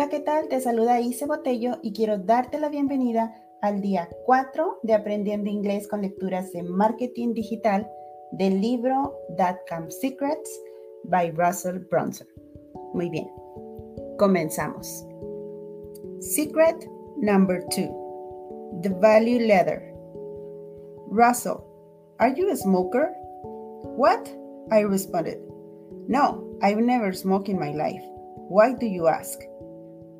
Hola, ¿qué tal? Te saluda Ise Botello y quiero darte la bienvenida al día 4 de Aprendiendo Inglés con lecturas de marketing digital del libro That Come Secrets by Russell Brunson. Muy bien, comenzamos. Secret number 2 The Value Leather. Russell, are you a smoker? What? I responded. No, I've never smoked in my life. Why do you ask?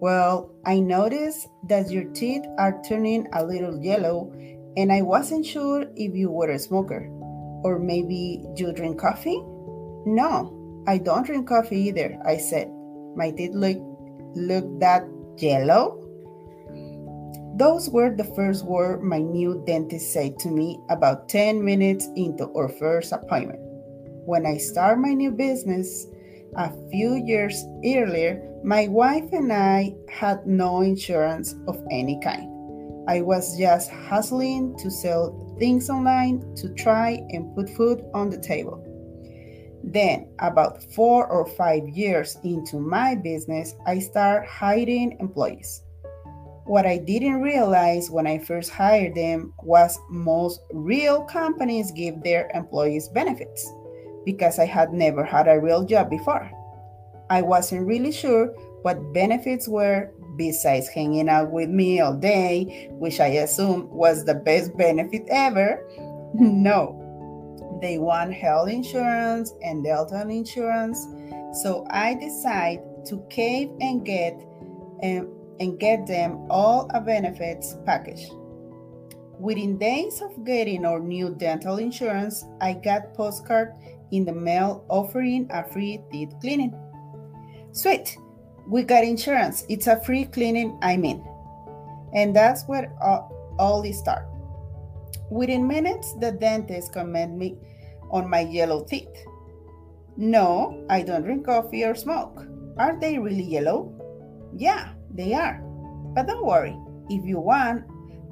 Well, I noticed that your teeth are turning a little yellow, and I wasn't sure if you were a smoker. Or maybe you drink coffee? No, I don't drink coffee either, I said. My teeth look, look that yellow? Those were the first words my new dentist said to me about 10 minutes into our first appointment. When I start my new business a few years earlier, my wife and I had no insurance of any kind. I was just hustling to sell things online to try and put food on the table. Then, about four or five years into my business, I started hiring employees. What I didn't realize when I first hired them was most real companies give their employees benefits because I had never had a real job before. I wasn't really sure what benefits were besides hanging out with me all day, which I assume was the best benefit ever. No, they want health insurance and dental insurance. So I decide to cave and get and, and get them all a benefits package. Within days of getting our new dental insurance, I got postcard in the mail offering a free teeth cleaning. Sweet, we got insurance. It's a free cleaning, I mean. And that's where all, it started. Within minutes, the dentist commended me on my yellow teeth. No, I don't drink coffee or smoke. Are they really yellow? Yeah, they are. But don't worry, if you want,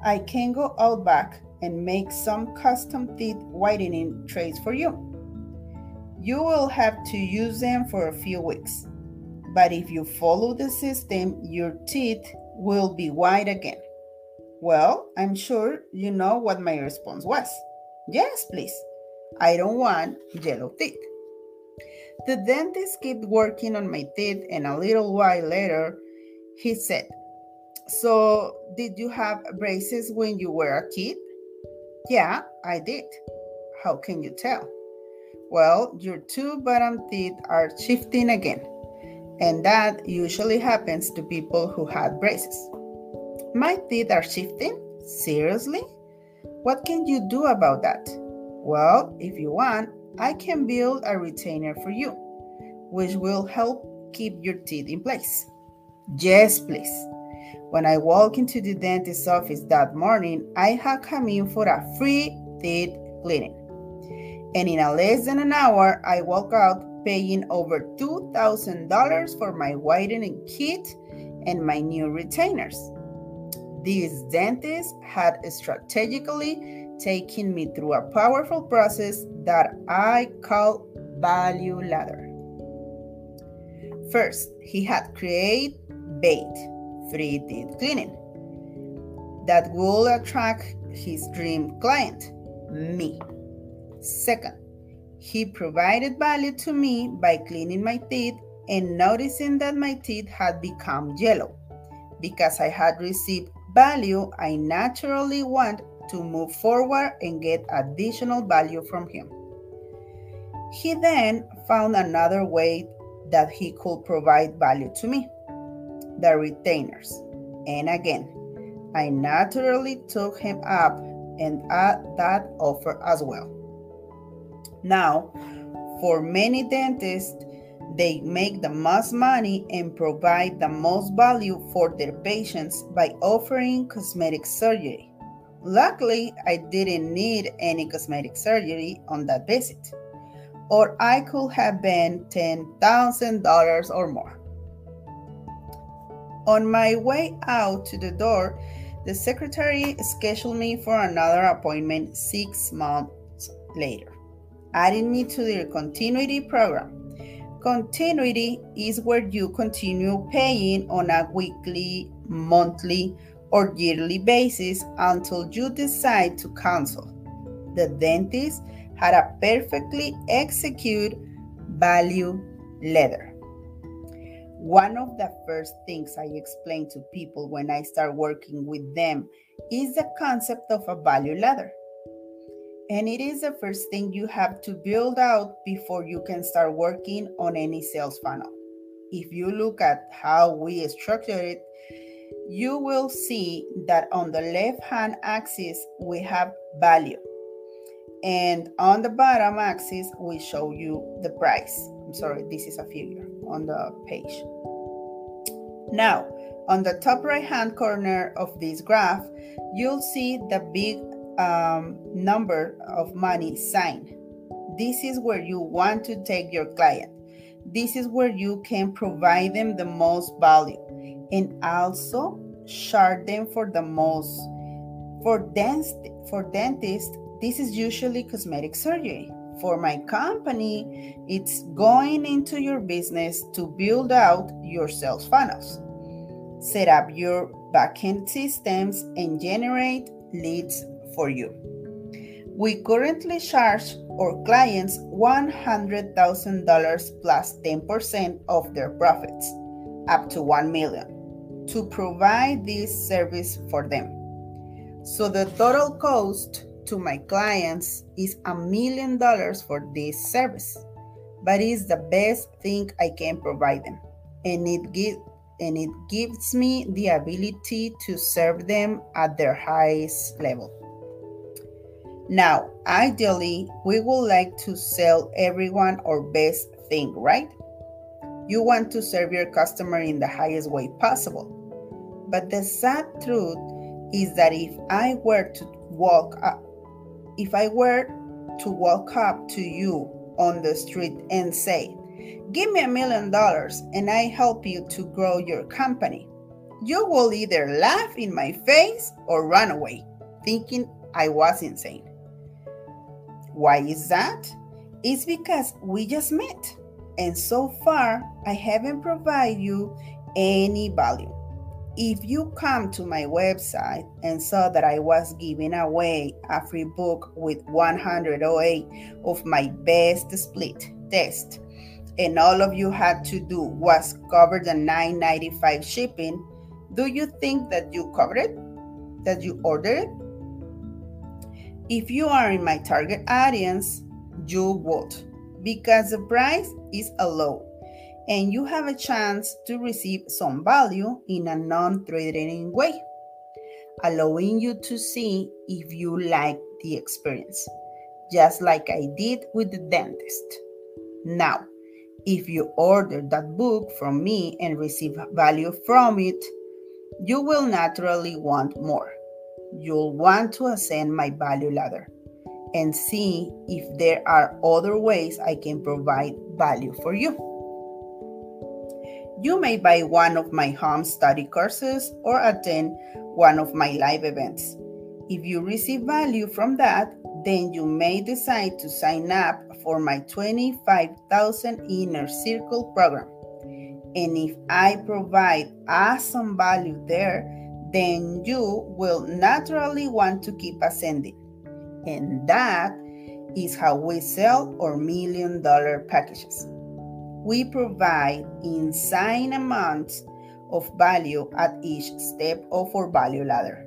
I can go out back and make some custom teeth whitening trays for you. You will have to use them for a few weeks. But if you follow the system, your teeth will be white again. Well, I'm sure you know what my response was. Yes, please. I don't want yellow teeth. The dentist kept working on my teeth, and a little while later, he said, So, did you have braces when you were a kid? Yeah, I did. How can you tell? Well, your two bottom teeth are shifting again, and that usually happens to people who had braces. My teeth are shifting? Seriously? What can you do about that? Well, if you want, I can build a retainer for you, which will help keep your teeth in place. Yes, please. When I walked into the dentist's office that morning, I had come in for a free teeth cleaning and in a less than an hour, I walk out paying over $2,000 for my whitening kit and my new retainers. This dentist had strategically taken me through a powerful process that I call value ladder. First, he had created bait, free teeth cleaning, that will attract his dream client, me. Second, he provided value to me by cleaning my teeth and noticing that my teeth had become yellow. Because I had received value, I naturally want to move forward and get additional value from him. He then found another way that he could provide value to me the retainers. And again, I naturally took him up and at that offer as well. Now, for many dentists, they make the most money and provide the most value for their patients by offering cosmetic surgery. Luckily, I didn't need any cosmetic surgery on that visit, or I could have been $10,000 or more. On my way out to the door, the secretary scheduled me for another appointment six months later adding me to their continuity program. Continuity is where you continue paying on a weekly, monthly, or yearly basis until you decide to cancel. The dentist had a perfectly executed value ladder. One of the first things I explain to people when I start working with them is the concept of a value ladder. And it is the first thing you have to build out before you can start working on any sales funnel. If you look at how we structure it, you will see that on the left hand axis, we have value. And on the bottom axis, we show you the price. I'm sorry, this is a figure on the page. Now, on the top right hand corner of this graph, you'll see the big um, number of money sign. This is where you want to take your client. This is where you can provide them the most value and also charge them for the most. For dentist, for this is usually cosmetic surgery. For my company, it's going into your business to build out your sales funnels, set up your backend systems, and generate leads for you. We currently charge our clients $100,000 plus 10% of their profits, up to 1 million, to provide this service for them. So the total cost to my clients is a million dollars for this service, but it's the best thing I can provide them. And it gives and it gives me the ability to serve them at their highest level. Now, ideally, we would like to sell everyone our best thing, right? You want to serve your customer in the highest way possible. But the sad truth is that if I were to walk up, if I were to walk up to you on the street and say, Give me a million dollars and I help you to grow your company, you will either laugh in my face or run away, thinking I was insane. Why is that? It's because we just met. And so far, I haven't provided you any value. If you come to my website and saw that I was giving away a free book with 108 of my best split test, and all of you had to do was cover the 9.95 shipping, do you think that you covered it? That you ordered it? If you are in my target audience, you would because the price is a low and you have a chance to receive some value in a non-threatening way, allowing you to see if you like the experience, just like I did with the dentist. Now, if you order that book from me and receive value from it, you will naturally want more you'll want to ascend my value ladder and see if there are other ways I can provide value for you. You may buy one of my home study courses or attend one of my live events. If you receive value from that, then you may decide to sign up for my 25,000 Inner Circle program. And if I provide awesome value there, then you will naturally want to keep ascending. And that is how we sell our million dollar packages. We provide insane amounts of value at each step of our value ladder.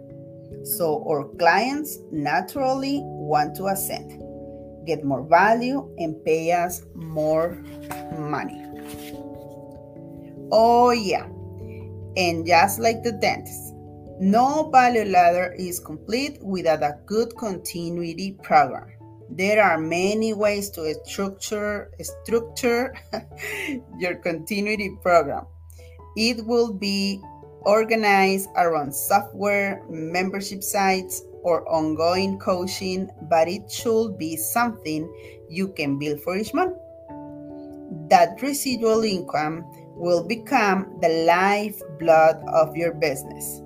So our clients naturally want to ascend, get more value, and pay us more money. Oh, yeah. And just like the dentist, no value ladder is complete without a good continuity program. There are many ways to structure structure your continuity program. It will be organized around software, membership sites, or ongoing coaching, but it should be something you can build for each month. That residual income will become the lifeblood of your business.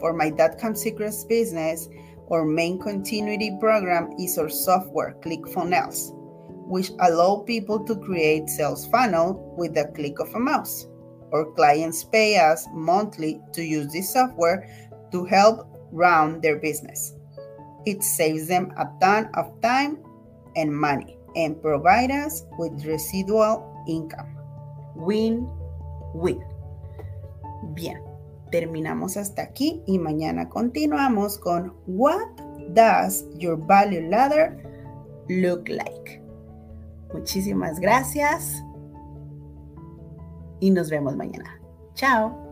For my .com Secrets business, our main continuity program is our software, ClickFunnels. which allow people to create sales funnel with the click of a mouse. Our clients pay us monthly to use this software to help run their business. It saves them a ton of time and money and provide us with residual income. Win, win. Bien, terminamos hasta aquí y mañana continuamos con What does your value ladder look like? Muchísimas gracias y nos vemos mañana. Chao.